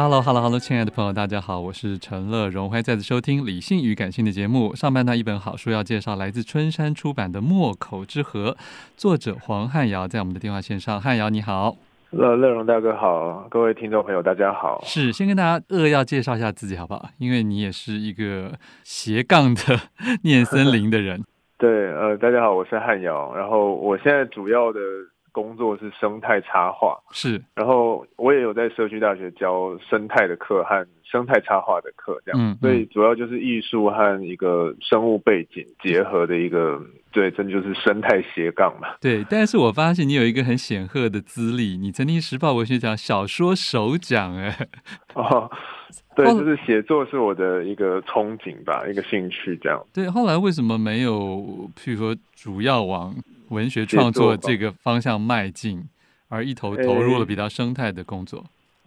Hello，Hello，Hello，hello, hello, 亲爱的朋友，大家好，我是陈乐荣，欢迎再次收听《理性与感性》的节目。上半段一本好书要介绍，来自春山出版的《墨口之河》，作者黄汉尧在我们的电话线上。汉尧你好，乐乐荣大哥好，各位听众朋友大家好。是，先跟大家扼要介绍一下自己好不好？因为你也是一个斜杠的 念森林的人。对，呃，大家好，我是汉尧，然后我现在主要的。工作是生态插画，是，然后我也有在社区大学教生态的课和生态插画的课，这样，嗯嗯、所以主要就是艺术和一个生物背景结合的一个，对，这就是生态斜杠嘛。对，但是我发现你有一个很显赫的资历，你曾经时报文学奖小说首奖，哎，哦，对，就是写作是我的一个憧憬吧，一个兴趣，这样。对，后来为什么没有，譬如说主要往文学创作这个方向迈进，而一头投入了比较生态的工作。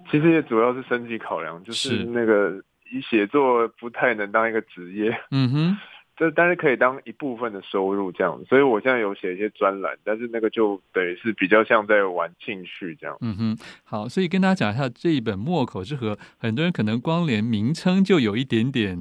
其实也主要是生计考量，就是那个以写作不太能当一个职业。嗯哼。这但是可以当一部分的收入这样，所以我现在有写一些专栏，但是那个就等于是比较像在玩兴趣这样。嗯哼，好，所以跟大家讲一下这一本《墨口之河》，很多人可能光连名称就有一点点，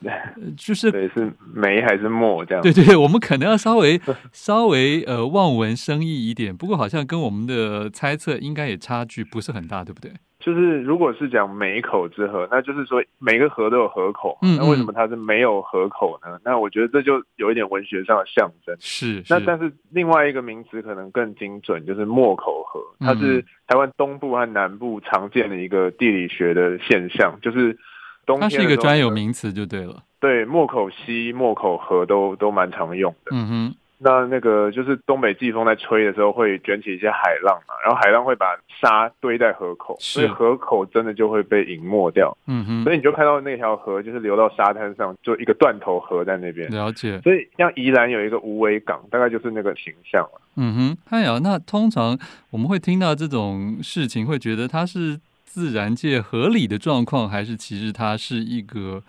就是对是梅还是墨这样。对对，我们可能要稍微稍微呃望文生义一点，不过好像跟我们的猜测应该也差距不是很大，对不对？就是，如果是讲每口之河，那就是说每个河都有河口，嗯嗯，那为什么它是没有河口呢？那我觉得这就有一点文学上的象征。是，是，那但是另外一个名词可能更精准，就是墨口河，它是台湾东部和南部常见的一个地理学的现象，就是冬天。它是一个专有名词就对了。对，墨口溪、墨口河都都蛮常用的。嗯哼。那那个就是东北季风在吹的时候，会卷起一些海浪嘛，然后海浪会把沙堆在河口，所以河口真的就会被隐没掉。嗯哼，所以你就看到那条河就是流到沙滩上，就一个断头河在那边。了解。所以像宜兰有一个无尾港，大概就是那个形象了。嗯哼，汉尧，那通常我们会听到这种事情，会觉得它是自然界合理的状况，还是其实它是一个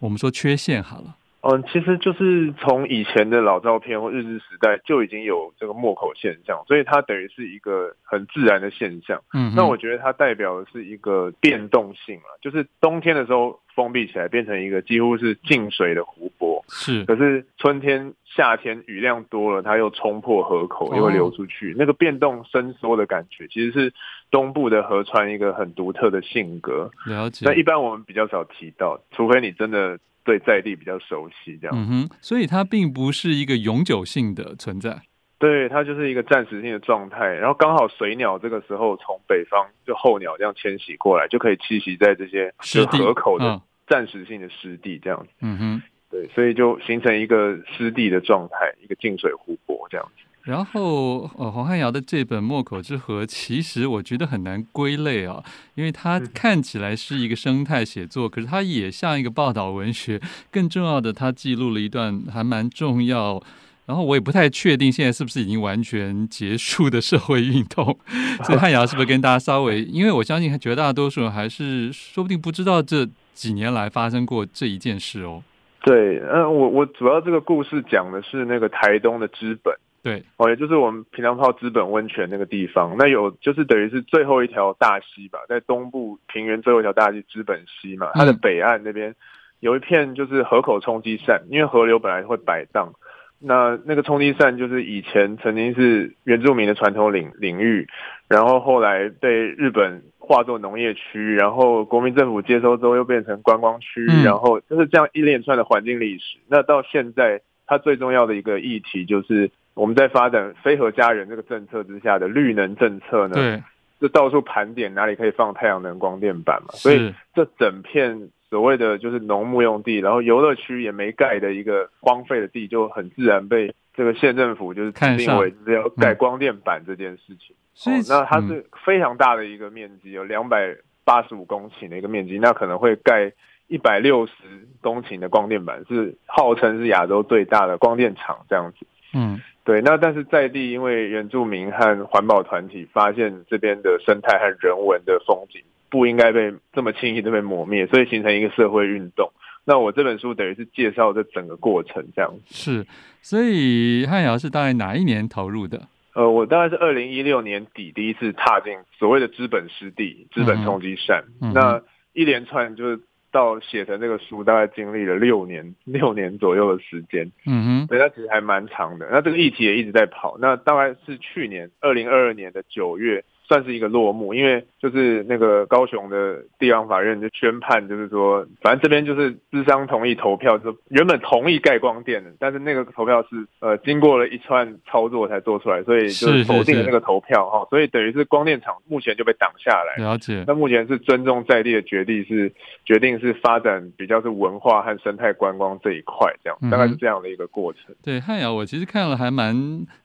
我们说缺陷好了？嗯，其实就是从以前的老照片或日治时代就已经有这个墨口现象，所以它等于是一个很自然的现象。嗯，那我觉得它代表的是一个变动性啊，就是冬天的时候封闭起来，变成一个几乎是静水的湖泊。是，可是春天、夏天雨量多了，它又冲破河口，又会流出去。哦，那个变动伸缩的感觉，其实是东部的河川一个很独特的性格。了解。那一般我们比较少提到，除非你真的。对在地比较熟悉，这样。嗯哼，所以它并不是一个永久性的存在。对，它就是一个暂时性的状态。然后刚好水鸟这个时候从北方就候鸟这样迁徙过来，就可以栖息在这些河口的暂时性的湿地这样子。嗯哼，对，所以就形成一个湿地的状态，一个静水湖泊这样子。然后，呃，黄汉尧的这本《墨口之河》，其实我觉得很难归类啊，因为它看起来是一个生态写作，可是它也像一个报道文学。更重要的，它记录了一段还蛮重要，然后我也不太确定现在是不是已经完全结束的社会运动。所以汉尧是不是跟大家稍微，因为我相信绝大多数人还是说不定不知道这几年来发生过这一件事哦。对，嗯，我我主要这个故事讲的是那个台东的资本。对，哦，也就是我们平常泡资本温泉那个地方，那有就是等于是最后一条大溪吧，在东部平原最后一条大溪资本溪嘛，它的北岸那边有一片就是河口冲积扇，因为河流本来会摆荡。那那个冲积扇就是以前曾经是原住民的传统领领域，然后后来被日本化作农业区，然后国民政府接收之后又变成观光区，嗯、然后就是这样一连串的环境历史。那到现在，它最重要的一个议题就是我们在发展非核家园这个政策之下的绿能政策呢，对，就到处盘点哪里可以放太阳能光电板嘛，所以这整片。所谓的就是农牧用地，然后游乐区也没盖的一个荒废的地，就很自然被这个县政府就是指定为是要盖光电板这件事情。所以、那它是非常大的一个面积，有两百八十五公顷的一个面积，那可能会盖一百六十公顷的光电板，是号称是亚洲最大的光电厂这样子。嗯，对。那但是在地，因为原住民和环保团体发现这边的生态和人文的风景。不应该被这么轻易的被磨灭，所以形成一个社会运动。那我这本书等于是介绍这整个过程，这样是。所以汉尧是大概哪一年投入的？呃，我大概是二零一六年底第一次踏进所谓的资本湿地，资本冲击扇。嗯、那一连串就是到写成这个书，大概经历了六年六年左右的时间。嗯哼，所以它其实还蛮长的。那这个议题也一直在跑。那大概是去年二零二二年的九月。算是一个落幕，因为就是那个高雄的地方法院就宣判，就是说，反正这边就是资商同意投票，就原本同意盖光电的，但是那个投票是呃经过了一串操作才做出来，所以就是否定了那个投票哈，所以等于是光电厂目前就被挡下来。了解。那目前是尊重在地的决定，是决定是发展比较是文化和生态观光这一块，这样大概是这样的一个过程。嗯、对汉尧，我其实看了还蛮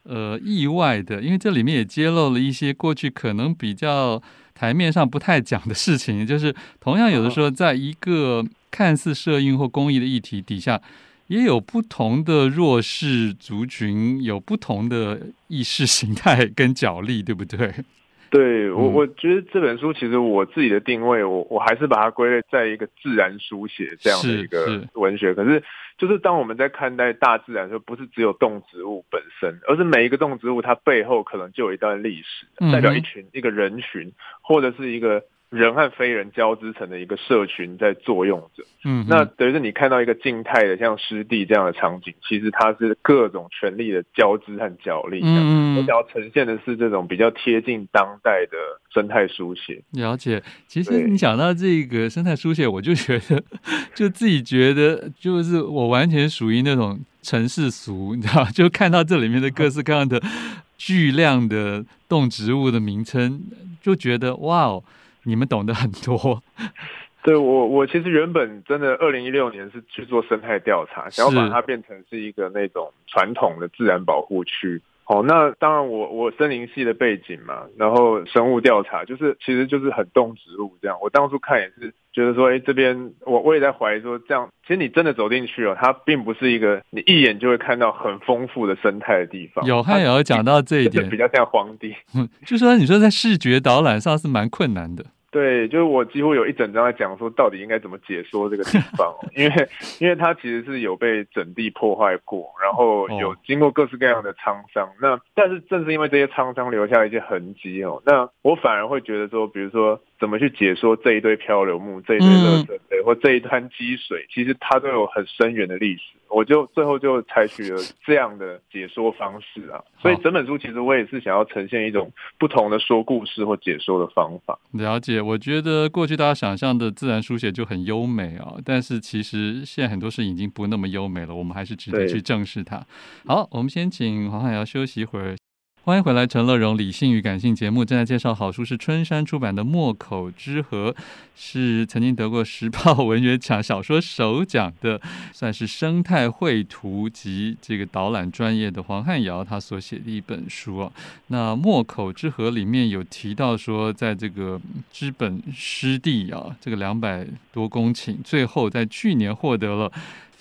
呃意外的，因为这里面也揭露了一些过去可。可能比较台面上不太讲的事情，就是同样有的时候，在一个看似社运或公益的议题底下，也有不同的弱势族群，有不同的意识形态跟角力，对不对？对我，我觉得这本书其实我自己的定位，我我还是把它归类在一个自然书写这样的一个文学，可是。就是当我们在看待大自然的时候，不是只有动植物本身，而是每一个动植物它背后可能就有一段历史，代表一群一个人群，或者是一个。人和非人交织成的一个社群在作用着，嗯，那等于是你看到一个静态的像湿地这样的场景，其实它是各种权力的交织和角力，嗯，我想要呈现的是这种比较贴近当代的生态书写。了解，其实你讲到这个生态书写，我就觉得，就自己觉得，就是我完全属于那种城市俗，你知道，就看到这里面的各式各样的巨量的动植物的名称，就觉得哇哦。你们懂得很多，对，我我其实原本真的二零一六年是去做生态调查，想要把它变成是一个那种传统的自然保护区。哦，那当然我我森林系的背景嘛，然后生物调查就是其实就是很动植物这样。我当初看也是觉得说，哎，这边我我也在怀疑说，这样其实你真的走进去哦，它并不是一个你一眼就会看到很丰富的生态的地方。有汉有讲到这一点，比较像荒地。嗯，就说你说在视觉导览上是蛮困难的。对，就是我几乎有一整章在讲说，到底应该怎么解说这个地方，因为 因为它其实是有被整地破坏过，然后有经过各式各样的沧桑。那但是正是因为这些沧桑留下了一些痕迹哦，那我反而会觉得说，比如说。怎么去解说这一堆漂流木、这一堆垃圾堆或这一滩积水？其实它都有很深远的历史。我就最后就采取了这样的解说方式啊。所以整本书其实我也是想要呈现一种不同的说故事或解说的方法。了解，我觉得过去大家想象的自然书写就很优美啊，但是其实现在很多事已经不那么优美了。我们还是值得去正视它。好，我们先请黄海瑶休息一会儿。欢迎回来，陈乐融理性与感性节目正在介绍好书，是春山出版的《墨口之河》，是曾经得过时报文学奖小说首奖的，算是生态绘图及这个导览专业的黄汉尧他所写的一本书啊。那《墨口之河》里面有提到说，在这个知本湿地啊，这个两百多公顷，最后在去年获得了。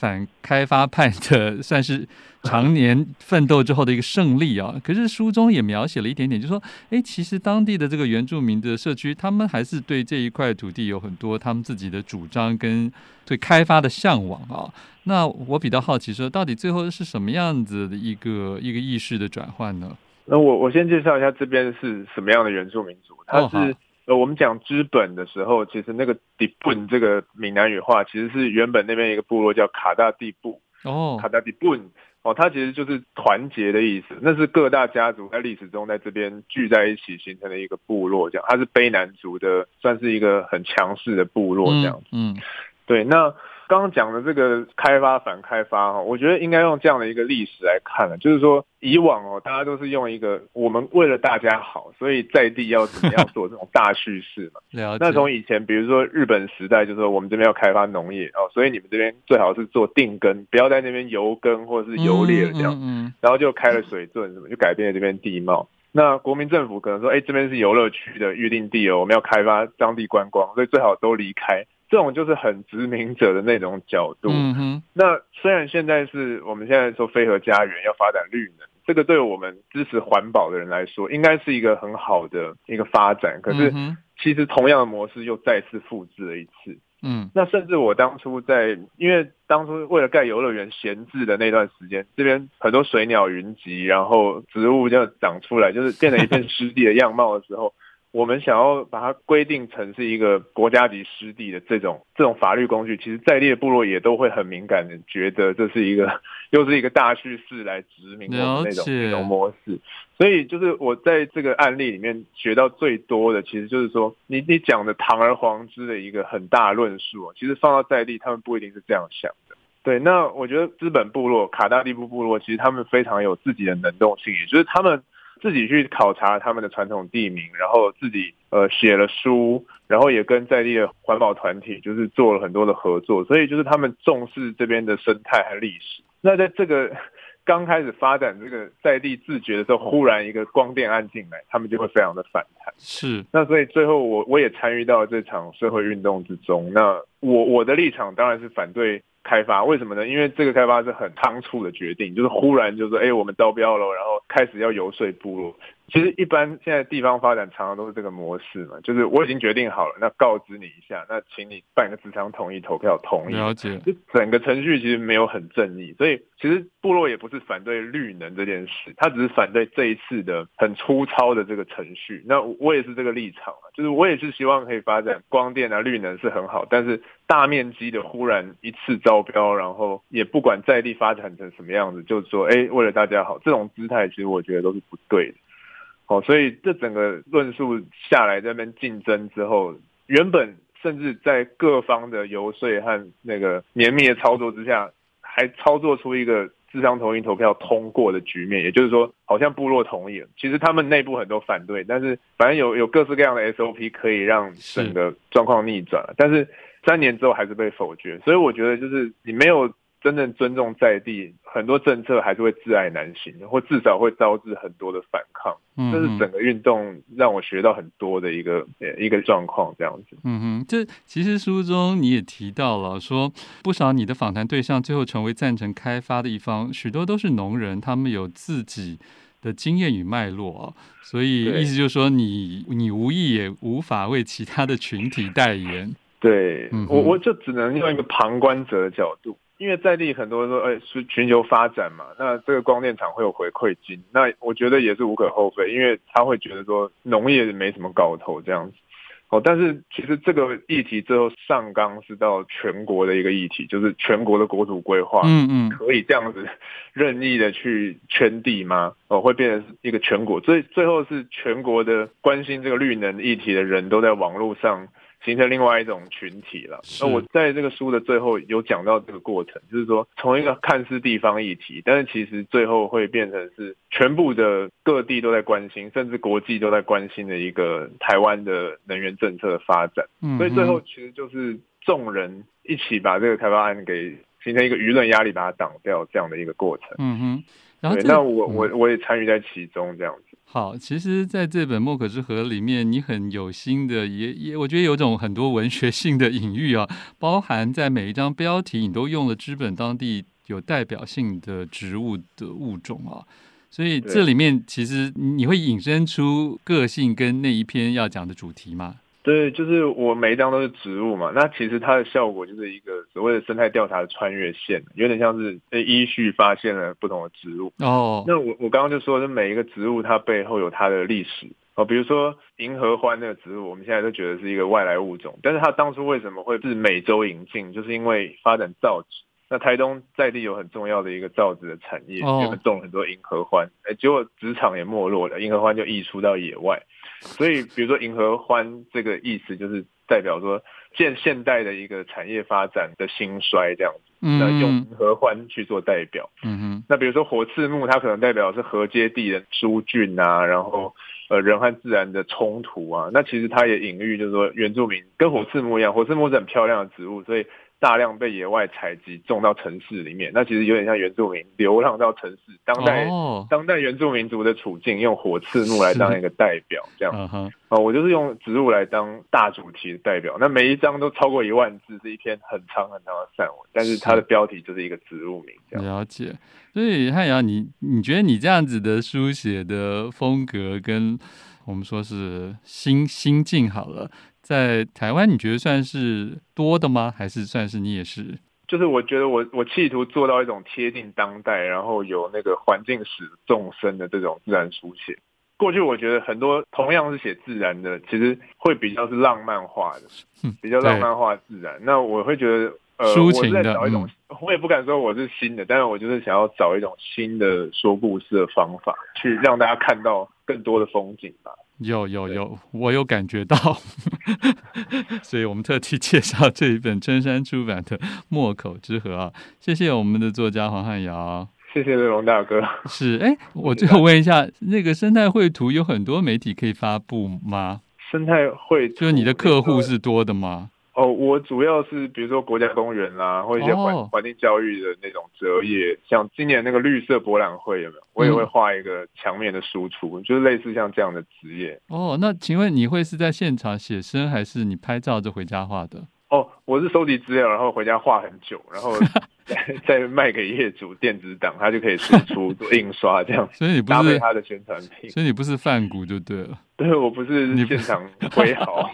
反开发派的算是常年奋斗之后的一个胜利啊。可是书中也描写了一点点，就是说，哎，其实当地的这个原住民的社区，他们还是对这一块土地有很多他们自己的主张跟对开发的向往啊。那我比较好奇，说到底最后是什么样子的一个一个意识的转换呢？那我我先介绍一下这边是什么样的原住民族，他是。哦呃，我们讲资本的时候，其实那个底本这个闽南语话，其实是原本那边一个部落叫卡大地部哦，卡大地本哦，它其实就是团结的意思。那是各大家族在历史中在这边聚在一起形成的一个部落，这样。它是卑南族的，算是一个很强势的部落这样子。嗯，嗯对，那。刚刚讲的这个开发反开发哈，我觉得应该用这样的一个历史来看了，就是说以往哦，大家都是用一个我们为了大家好，所以在地要怎么样做这种大叙事嘛。那从以前，比如说日本时代，就是说我们这边要开发农业哦，所以你们这边最好是做定耕，不要在那边游耕或者是游猎这样嗯，然后就开了水圳什么，就改变了这边地貌。那国民政府可能说，哎，这边是游乐区的预定地哦，我们要开发当地观光，所以最好都离开。这种就是很殖民者的那种角度。嗯哼。那虽然现在是我们现在说飞核家园要发展绿能，这个对我们支持环保的人来说，应该是一个很好的一个发展。可是，其实同样的模式又再次复制了一次。嗯。那甚至我当初在，因为当初为了盖游乐园闲置的那段时间，这边很多水鸟云集，然后植物就长出来，就是变成一片湿地的样貌的时候。我们想要把它规定成是一个国家级湿地的这种 这种法律工具，其实在地的部落也都会很敏感的觉得这是一个 又是一个大叙事来殖民的那种那种模式。所以就是我在这个案例里面学到最多的，其实就是说你你讲的堂而皇之的一个很大论述，其实放到在地，他们不一定是这样想的。对，那我觉得资本部落、卡大地部部落，其实他们非常有自己的能动性，也就是他们。自己去考察他们的传统地名，然后自己呃写了书，然后也跟在地的环保团体就是做了很多的合作，所以就是他们重视这边的生态和历史。那在这个刚开始发展这个在地自觉的时候，忽然一个光电案进来，他们就会非常的反弹。是，那所以最后我我也参与到这场社会运动之中。那我我的立场当然是反对。开发为什么呢？因为这个开发是很仓促的决定，就是忽然就说，哎，我们招标了，然后开始要游说部落。其实一般现在地方发展常常都是这个模式嘛，就是我已经决定好了，那告知你一下，那请你办个职场同意投票同意。了解。就整个程序其实没有很正义，所以其实部落也不是反对绿能这件事，他只是反对这一次的很粗糙的这个程序。那我也是这个立场啊，就是我也是希望可以发展光电啊，绿能是很好，但是大面积的忽然一次招标，然后也不管在地发展成什么样子，就是说，哎，为了大家好，这种姿态其实我觉得都是不对的。哦，所以这整个论述下来，这边竞争之后，原本甚至在各方的游说和那个绵密的操作之下，还操作出一个智商同意投票通过的局面，也就是说，好像部落同意了，其实他们内部很多反对，但是反正有有各式各样的 SOP 可以让整个状况逆转，但是三年之后还是被否决，所以我觉得就是你没有。真正尊重在地，很多政策还是会自爱难行，或至少会招致很多的反抗。嗯，这是整个运动让我学到很多的一个一个状况，这样子。嗯哼，这其实书中你也提到了，说不少你的访谈对象最后成为赞成开发的一方，许多都是农人，他们有自己的经验与脉络，所以意思就是说你，你你无意也无法为其他的群体代言。对，嗯、我我就只能用一个旁观者的角度。因为在地很多人说，哎，是全球发展嘛，那这个光电厂会有回馈金，那我觉得也是无可厚非，因为他会觉得说农业没什么搞头这样子，哦，但是其实这个议题最后上纲是到全国的一个议题，就是全国的国土规划，嗯嗯，可以这样子任意的去圈地吗？哦，会变成一个全国，最最后是全国的关心这个绿能议题的人都在网络上。形成另外一种群体了。那我在这个书的最后有讲到这个过程，就是说从一个看似地方议题，但是其实最后会变成是全部的各地都在关心，甚至国际都在关心的一个台湾的能源政策的发展。所以最后其实就是众人一起把这个开发案给形成一个舆论压力，把它挡掉这样的一个过程。嗯哼，然后对，那我我我也参与在其中这样子。好，其实在这本《莫可之河》里面，你很有心的，也也我觉得有种很多文学性的隐喻啊，包含在每一张标题，你都用了知本当地有代表性的植物的物种啊，所以这里面其实你会引申出个性跟那一篇要讲的主题吗？对，就是我每一张都是植物嘛，那其实它的效果就是一个所谓的生态调查的穿越线，有点像是依序发现了不同的植物。哦，那我我刚刚就说，是每一个植物它背后有它的历史哦，比如说银合欢那个植物，我们现在都觉得是一个外来物种，但是它当初为什么会是美洲引进，就是因为发展造纸。那台东在地有很重要的一个造纸的产业，我们种很多银合欢，哎，结果纸厂也没落了，银合欢就溢出到野外。所以，比如说银河欢这个意思，就是代表说现现代的一个产业发展的兴衰这样子。那用银河欢去做代表。嗯哼。那比如说火刺木，它可能代表是河阶地的疏浚啊，然后呃人和自然的冲突啊。那其实它也隐喻就是说原住民跟火刺木一样，火刺木是很漂亮的植物，所以。大量被野外采集种到城市里面，那其实有点像原住民流浪到城市。当代、oh. 当代原住民族的处境，用火刺木来当一个代表，这样。啊、uh. 我就是用植物来当大主题的代表。那每一张都超过一万字，是一篇很长很长的散文，但是它的标题就是一个植物名。这样。了解。所以汉阳，你你觉得你这样子的书写的风格，跟我们说是心心境好了。在台湾，你觉得算是多的吗？还是算是你也是？就是我觉得我我企图做到一种贴近当代，然后有那个环境史纵深的这种自然书写。过去我觉得很多同样是写自然的，其实会比较是浪漫化的，比较浪漫化自然。那我会觉得，呃，我在找一种，我也不敢说我是新的，但是我就是想要找一种新的说故事的方法，去让大家看到更多的风景吧。有有有，我有感觉到，所以我们特地介绍这一本春山出版的《墨口之河》啊，谢谢我们的作家黄汉尧，谢谢乐龙大哥。是，哎，我最后问一下，那个生态绘图有很多媒体可以发布吗？生态绘图，就是你的客户是多的吗？哦，我主要是比如说国家公园啦，或一些环环境教育的那种折页，像今年那个绿色博览会有没有？我也会画一个墙面的输出，就是类似像这样的职业。哦，那请问你会是在现场写生，还是你拍照就回家画的？哦，我是收集资料，然后回家画很久，然后 再 再卖给业主电子档，他就可以输出做 印刷这样。所以你不是他的宣传品，所以你不是梵谷就对了。对，我不是现场挥毫。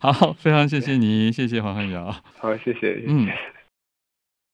好，非常谢谢你，谢谢黄汉尧。好，谢谢。嗯。